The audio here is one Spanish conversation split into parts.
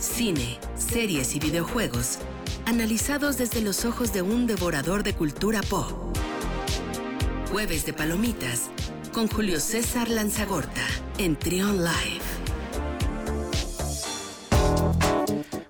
cine, series y videojuegos, analizados desde los ojos de un devorador de cultura pop. Jueves de Palomitas con Julio César Lanzagorta en Trion Live.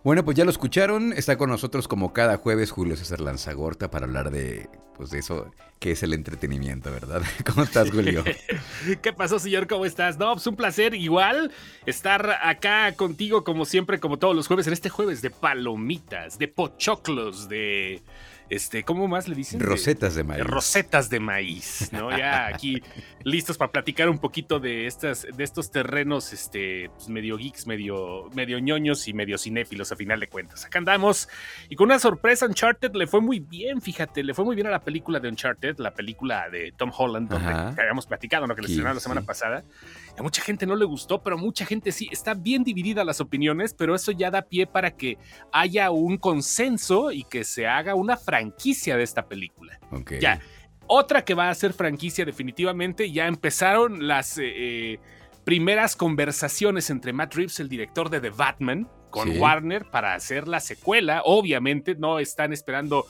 Bueno, pues ya lo escucharon. Está con nosotros como cada jueves Julio César Lanzagorta para hablar de, pues de eso que es el entretenimiento, ¿verdad? ¿Cómo estás, Julio? ¿Qué pasó, señor? ¿Cómo estás? No, pues un placer igual estar acá contigo como siempre, como todos los jueves, en este jueves de palomitas, de pochoclos, de este, ¿cómo más le dicen? Rosetas de maíz. Rosetas de maíz, ¿no? Ya aquí listos para platicar un poquito de estas, de estos terrenos, este, pues, medio geeks, medio, medio ñoños y medio cinéfilos a final de cuentas. Acá andamos y con una sorpresa, Uncharted le fue muy bien, fíjate, le fue muy bien a la película de Uncharted, la película de Tom Holland, donde que habíamos platicado, ¿no? Que le estrenaron la semana pasada. A mucha gente no le gustó, pero a mucha gente sí. Está bien dividida las opiniones, pero eso ya da pie para que haya un consenso y que se haga una franquicia de esta película. Ya. Otra que va a ser franquicia definitivamente, ya empezaron las eh, eh, primeras conversaciones entre Matt Reeves, el director de The Batman, con Warner para hacer la secuela. Obviamente no están esperando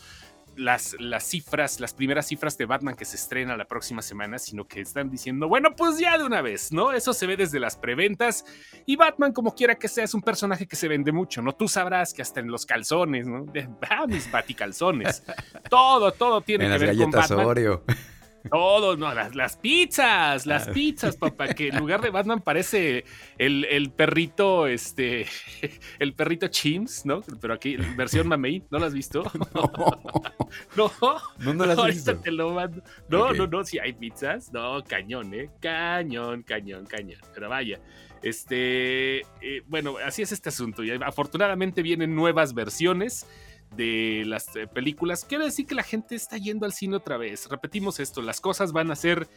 las, las cifras, las primeras cifras de Batman que se estrena la próxima semana, sino que están diciendo, bueno, pues ya de una vez, ¿no? Eso se ve desde las preventas y Batman, como quiera que sea, es un personaje que se vende mucho, ¿no? Tú sabrás que hasta en los calzones, ¿no? Ah, mis baticalzones. todo, todo tiene que ver con Batman. Todo, no, las, pizzas, las ah. pizzas, papá, que en lugar de Batman parece el, perrito, este, el perrito Chims, ¿no? Pero aquí, versión mamey, ¿no lo has visto? No. no, no, las has visto. Te lo mando. No, no, no, si hay pizzas, no, cañón, ¿eh? Cañón, cañón, cañón. Pero vaya, este, eh, bueno, así es este asunto. Y afortunadamente vienen nuevas versiones de las eh, películas, quiere decir que la gente está yendo al cine otra vez. Repetimos esto, las cosas van a ser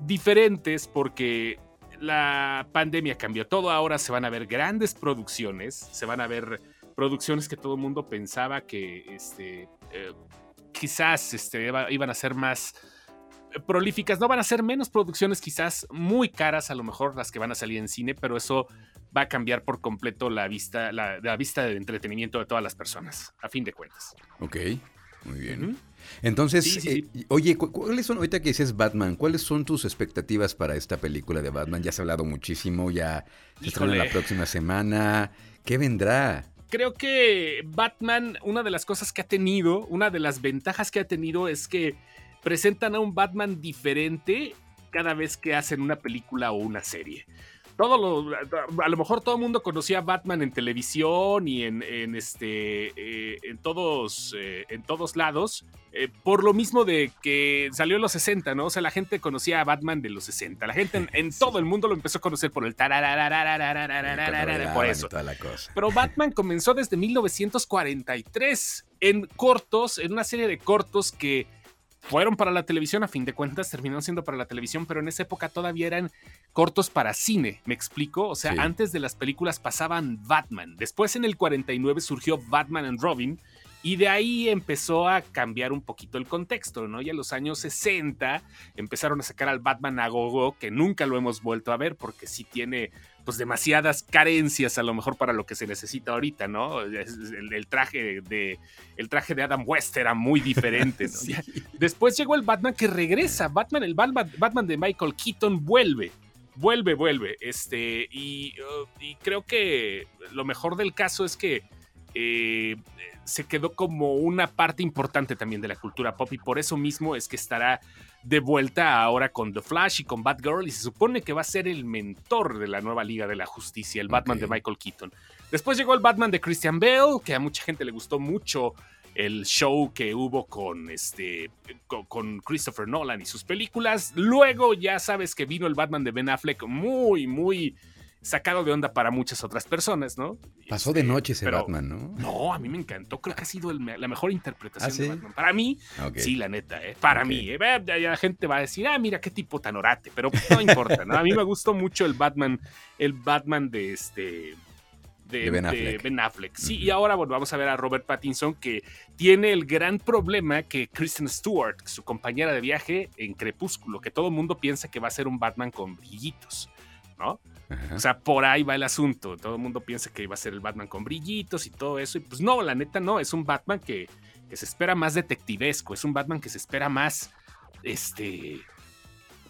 diferentes porque la pandemia cambió todo. Ahora se van a ver grandes producciones, se van a ver producciones que todo el mundo pensaba que este, eh, quizás este, iban a ser más prolíficas, no van a ser menos producciones quizás muy caras a lo mejor las que van a salir en cine, pero eso va a cambiar por completo la vista, la, vista de entretenimiento de todas las personas, a fin de cuentas. Ok, muy bien. Entonces, eh, oye, ¿cuáles son, ahorita que dices Batman, cuáles son tus expectativas para esta película de Batman? Ya se ha hablado muchísimo, ya se estrena la próxima semana. ¿Qué vendrá? Creo que Batman, una de las cosas que ha tenido, una de las ventajas que ha tenido es que presentan a un Batman diferente cada vez que hacen una película o una serie todo lo, a lo mejor todo el mundo conocía a Batman en televisión y en, este, eh, en, todos, eh, en todos lados, eh, por lo mismo de que salió en los 60, ¿no? O sea, la gente conocía a Batman de los 60. La gente en, todo el mundo lo empezó a conocer por el por eso. Pero Batman comenzó desde 1943 en cortos, en una serie de cortos que fueron para la televisión, a fin de cuentas terminaron siendo para la televisión, pero en esa época todavía eran cortos para cine, ¿me explico? O sea, antes de las películas pasaban Batman, después en el 49 surgió Batman and Robin, y de ahí empezó a cambiar un poquito el contexto, ¿no? Y en los años 60 empezaron a sacar al Batman a gogo, que nunca lo hemos vuelto a ver porque sí tiene pues demasiadas carencias a lo mejor para lo que se necesita ahorita, ¿no? El, traje de el traje de Adam West era muy diferente. Después llegó el Batman que regresa, Batman el Batman, de Michael Keaton vuelve. Vuelve, vuelve. Este, y, uh, y creo que lo mejor del caso es que eh, se quedó como una parte importante también de la cultura pop y por eso mismo es que estará de vuelta ahora con The Flash y con Batgirl y se supone que va a ser el mentor de la nueva Liga de la Justicia, el Batman de Michael Keaton. Después llegó el Batman de Christian Bale, que a mucha gente le gustó mucho el show que hubo con este con Christopher Nolan y sus películas. Luego ya sabes que vino el Batman de Ben Affleck muy muy sacado de onda para muchas otras personas, ¿no? Pasó de este, noche ese Batman, ¿no? No, a mí me encantó. Creo que ha sido la mejor interpretación ¿Ah, de Batman. Para mí, sí, la neta, ¿eh? Para mí. ¿eh? La gente va a decir, ah, mira qué tipo tan orate, pero no importa, ¿no? A mí me gustó mucho el Batman, el Batman de este. De, ben, Affleck. Sí, y ahora bueno, vamos a ver a Robert Pattinson que tiene el gran problema que Kristen Stewart, su compañera de viaje en Crepúsculo, que todo el mundo piensa que va a ser un Batman con brillitos, ¿no? O sea, por ahí va el asunto. Todo el mundo piensa que iba a ser el Batman con brillitos y todo eso. Y pues no, la neta no. Es un Batman que, que se espera más detectivesco. Es un Batman que se espera más. Este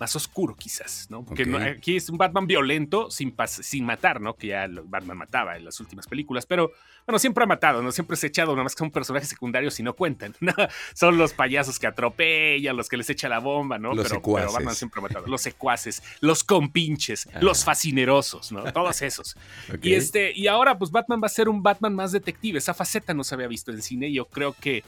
más oscuro quizás, ¿no? Porque aquí es un Batman violento sin, sin matar, ¿no? Que ya Batman mataba en las últimas películas, pero bueno, siempre ha matado, ¿no? Siempre se ha echado, nada más que un personaje secundario si no cuentan, ¿no? Son los payasos que atropellan, los que les echa la bomba, ¿no? Los pero, secuaces. Batman siempre ha matado. Los secuaces, los compinches, los fascinerosos, ¿no? Todos esos. Y, este, y ahora, pues Batman va a ser un Batman más detective. Esa faceta no se había visto en cine y yo creo que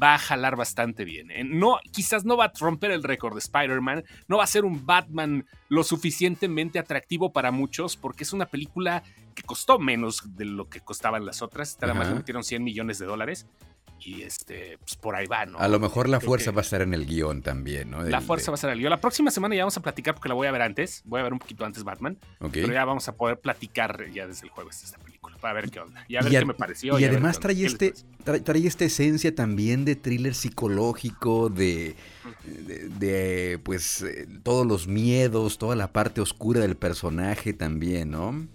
va a jalar bastante bien. ¿eh? No, quizás no va a romper el récord de Spider-Man, no va a ser un Batman lo suficientemente atractivo para muchos, porque es una película que costó menos de lo que costaban las otras. Nada más le metieron 100 millones de dólares. Y este, pues por ahí va, ¿no? A lo mejor la fuerza va a estar en el guion también, ¿no? la fuerza va a estar en el guion. La próxima semana ya vamos a platicar porque la voy a ver antes. Voy a ver un poquito antes Batman. Pero ya vamos a poder platicar ya desde el jueves de esta película. Para ver qué onda. Y a ver qué me pareció. Y, además trae, este, trae, esta esencia también de thriller psicológico, de, de, pues eh, todos los miedos, toda la parte oscura del personaje también, ¿no?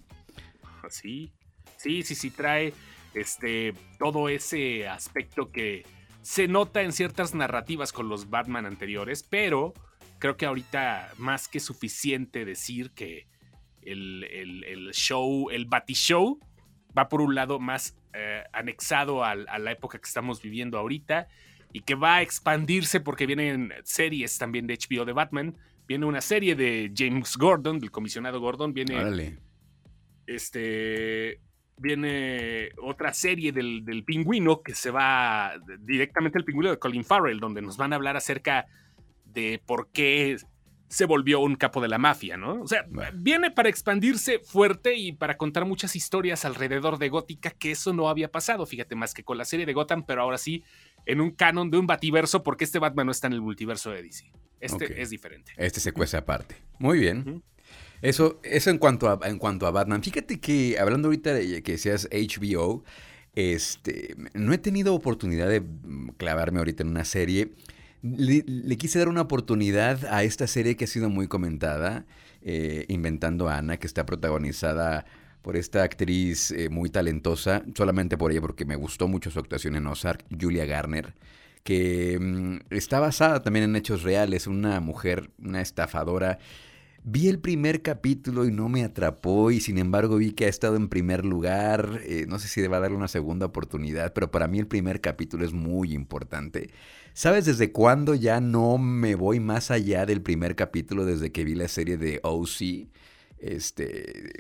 Sí, sí, sí, sí, trae este, todo ese aspecto que se nota en ciertas narrativas con los Batman anteriores, pero creo que ahorita más que suficiente decir que el, el, show, el Show va por un lado más eh, anexado a, la época que estamos viviendo ahorita y que va a expandirse porque vienen series también de HBO de Batman. Viene una serie de James Gordon, del comisionado Gordon. Viene. Este viene otra serie del, pingüino que se va directamente al pingüino de Colin Farrell, donde nos van a hablar acerca de por qué se volvió un capo de la mafia, ¿no? O sea, viene para expandirse fuerte y para contar muchas historias alrededor de Gótica, que eso no había pasado, fíjate, más que con la serie de Gotham, pero ahora sí en un canon de un bativerso, porque este Batman no está en el multiverso de DC. Este es diferente. Este se cuece aparte. Muy bien. Eso, eso en cuanto a, en cuanto a Batman. Fíjate que hablando ahorita de que seas HBO, este, no he tenido oportunidad de clavarme ahorita en una serie. Le, quise dar una oportunidad a esta serie que ha sido muy comentada, eh, Inventando Ana, que está protagonizada por esta actriz eh, muy talentosa, solamente por ella, porque me gustó mucho su actuación en Ozark, Julia Garner, que mm, está basada también en hechos reales, una mujer, una estafadora Vi el primer capítulo y no me atrapó y sin embargo vi que ha estado en primer lugar. Eh, no sé si deba darle una segunda oportunidad, pero para mí el primer capítulo es muy importante. ¿Sabes desde cuándo ya no me voy más allá del primer capítulo desde que vi la serie de OC? Este,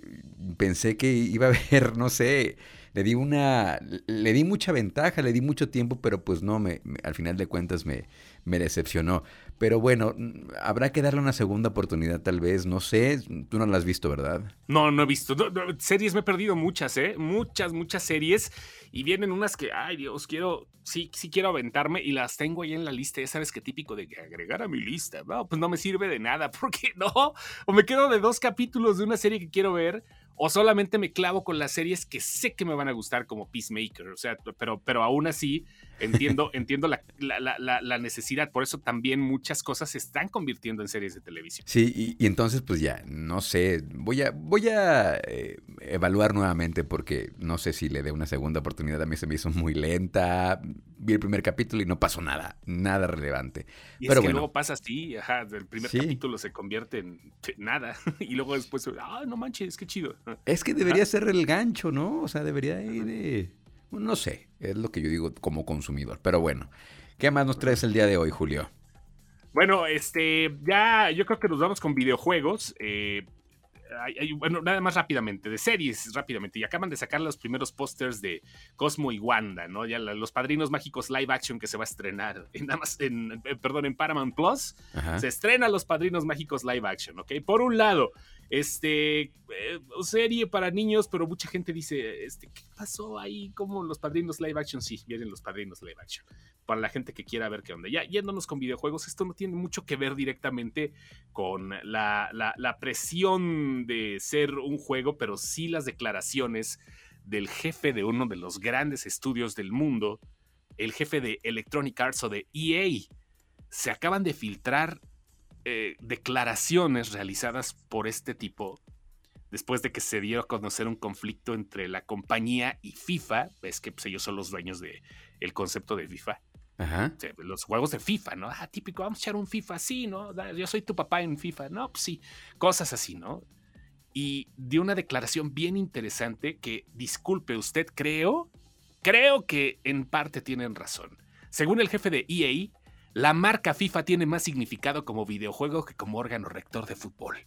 pensé que iba a haber, no sé, le di una, le di mucha ventaja, le di mucho tiempo, pero pues no, me, al final de cuentas me, me decepcionó. Pero bueno, habrá que darle una segunda oportunidad tal vez, no sé, tú no la has visto, ¿verdad? No, no he visto. series me he perdido muchas, ¿eh? Muchas, muchas series. Y vienen unas que, ay Dios, quiero, sí, sí quiero aventarme y las tengo ahí en la lista. Ya sabes qué típico de agregar a mi lista. No, pues no me sirve de nada, porque no. O me quedo de dos capítulos de una serie que quiero ver o solamente me clavo con las series que sé que me van a gustar como Peacemaker, o sea, pero, pero aún así entiendo, entiendo la, la, necesidad, por eso también muchas cosas se están convirtiendo en series de televisión. Sí, y, entonces pues ya, no sé, voy a, voy a eh, evaluar nuevamente porque no sé si le dé una segunda oportunidad, a mí se me hizo muy lenta, vi el primer capítulo y no pasó nada, nada relevante. Y pero es que luego pasa así, ajá, el primer capítulo se convierte en nada y luego después, ah, no manches, qué chido. Es que debería ser el gancho, ¿no? O sea, debería ir de... No sé, es lo que yo digo como consumidor. Pero bueno, ¿qué más nos traes el día de hoy, Julio? Bueno, este, ya yo creo que nos vamos con videojuegos. Eh, bueno, nada más rápidamente, de series rápidamente. Y acaban de sacar los primeros pósters de Cosmo y Wanda, ¿no? Ya los padrinos mágicos live action que se va a estrenar en, en, eh, perdón, en Paramount Plus. Se estrena los padrinos mágicos live action, ¿ok? Por un lado, este, eh, serie para niños, pero mucha gente dice, este, ¿qué pasó ahí? ¿Cómo los padrinos live action? Sí, vienen los padrinos live action. Para la gente que quiera ver qué onda. Ya yéndonos con videojuegos, esto no tiene mucho que ver directamente con la presión de ser un juego, pero sí las declaraciones del jefe de uno de los grandes estudios del mundo, el jefe de Electronic Arts o de EA. Se acaban de filtrar eh, declaraciones realizadas por este tipo después de que se dio a conocer un conflicto entre la compañía y FIFA, es que pues, ellos son los dueños del el concepto de FIFA. Ajá. los juegos de FIFA, ¿no? Ah, típico, vamos a echar un FIFA, sí, ¿no? Yo soy tu papá en FIFA, no, pues sí, cosas así, ¿no? Y dio una declaración bien interesante que, disculpe usted, creo, creo que en parte tienen razón. Según el jefe de EA, la marca FIFA tiene más significado como videojuego que como órgano rector de fútbol.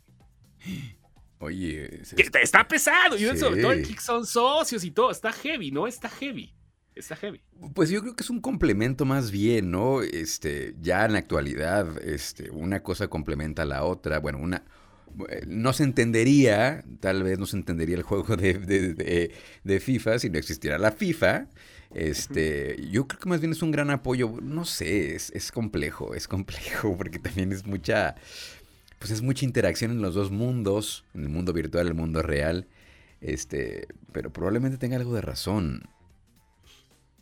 Oye, está pesado. Y sobre todo son socios y todo. Está heavy, ¿no? Está heavy. Está heavy. Pues yo creo que es un complemento más bien, ¿no? Este, ya en la actualidad, este, una cosa complementa a la otra. Bueno, una. No se entendería, tal vez no se entendería el juego de, de, de FIFA si no existiera la FIFA. Este, yo creo que más bien es un gran apoyo. No sé, es, complejo, es complejo, porque también es mucha. Pues es mucha interacción en los dos mundos, en el mundo virtual y el mundo real. Este, pero probablemente tenga algo de razón.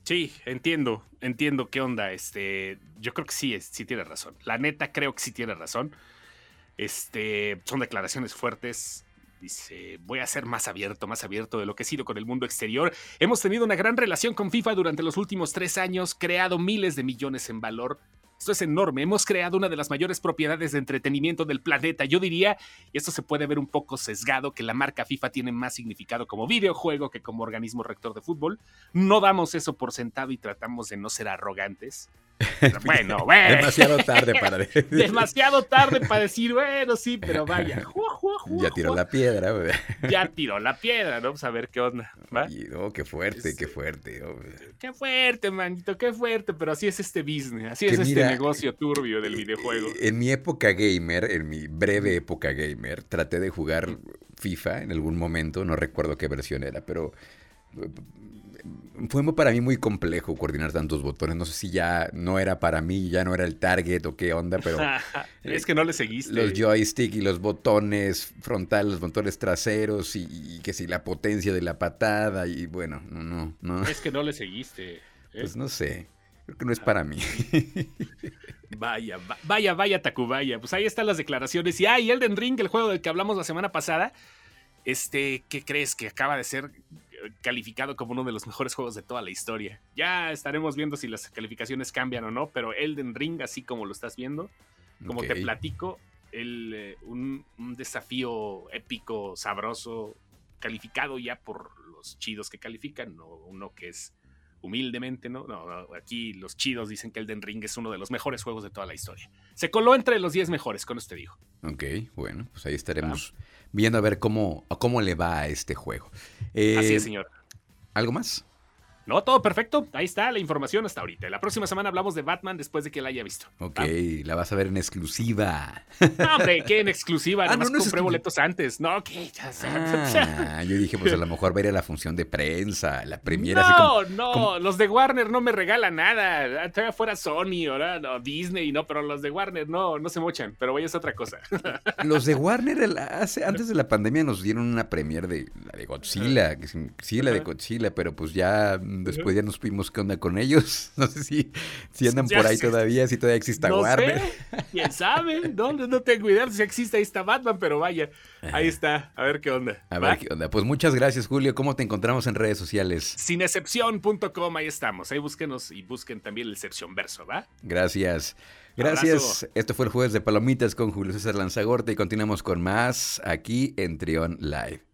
Sí, entiendo, entiendo qué onda. Este, yo creo que sí, sí tiene razón. La neta creo que sí tiene razón. Este, son declaraciones fuertes. Dice, voy a ser más abierto, más abierto de lo que he sido con el mundo exterior. Hemos tenido una gran relación con FIFA durante los últimos tres años, creado miles de millones en valor. Esto es enorme. Hemos creado una de las mayores propiedades de entretenimiento del planeta. Yo diría, y esto se puede ver un poco sesgado, que la marca FIFA tiene más significado como videojuego que como organismo rector de fútbol. No damos eso por sentado y tratamos de no ser arrogantes. bueno, bueno. Demasiado tarde para decir. Demasiado tarde para decir, bueno, sí, pero vaya. ya tiró la piedra, Ya tiró la piedra, ¿no? Vamos a ver qué onda. qué fuerte, qué fuerte. Qué fuerte, manito, qué fuerte. Pero así es este business, así es este negocio turbio del videojuego. En mi época gamer, en mi breve época gamer, traté de jugar FIFA en algún momento, no recuerdo qué versión era, pero fue para mí muy complejo coordinar tantos botones. No sé si ya no era para mí, ya no era el target o qué onda, pero... es que no le seguiste. Los joystick y los botones frontales, los botones traseros y, que si la potencia de la patada y bueno, no, no, no. Es que no le seguiste. ¿eh? Pues no sé. Creo que no es para mí. vaya, vaya, vaya, Tacubaya. Pues ahí están las declaraciones. Y, ah, y Elden Ring, el juego del que hablamos la semana pasada. Este, ¿qué crees? Que acaba de ser calificado como uno de los mejores juegos de toda la historia. Ya estaremos viendo si las calificaciones cambian o no, pero Elden Ring, así como lo estás viendo, como te platico, el, eh, un, desafío épico, sabroso, calificado ya por los chidos que califican, no uno que es humildemente, ¿no? ¿no? aquí los chidos dicen que Elden Ring es uno de los mejores juegos de toda la historia. Se coló entre los 10 mejores, con este digo. Ok, bueno, pues ahí estaremos viendo a ver cómo, cómo le va a este juego. Así es, eh, señor. ¿Algo más? No, todo perfecto. Ahí está la información hasta ahorita. La próxima semana hablamos de Batman después de que la haya visto. Ok, la vas a ver en exclusiva. No, hombre, ¿qué en exclusiva? Ah, no, compré boletos antes. No, que ya ah, Yo dije, pues a lo mejor ver a la función de prensa, la premiera. No, no, los de Warner no me regalan nada. Todavía fuera Sony, ahora no, Disney, no, pero los de Warner no, no se mochan. Pero vaya, es otra cosa. Los de Warner, hace, antes de la pandemia nos dieron una premier de la de Godzilla. sí, la de Godzilla, pero pues ya Después ya nos fuimos qué onda con ellos. No sé si, si andan por ahí todavía, si todavía existe Warner. ¿Quién sabe? No, no tengo idea si existe, ahí está Batman, pero vaya, ahí está. A ver qué onda. A ver qué onda. Pues muchas gracias, Julio. ¿Cómo te encontramos en redes sociales? Sinexcepción.com, ahí estamos. Ahí búsquenos y busquen también el Excepción Verso, ¿va? Gracias. Gracias. Esto fue el jueves de Palomitas con Julio César Lanzagorte y continuamos con más aquí en Trión Live.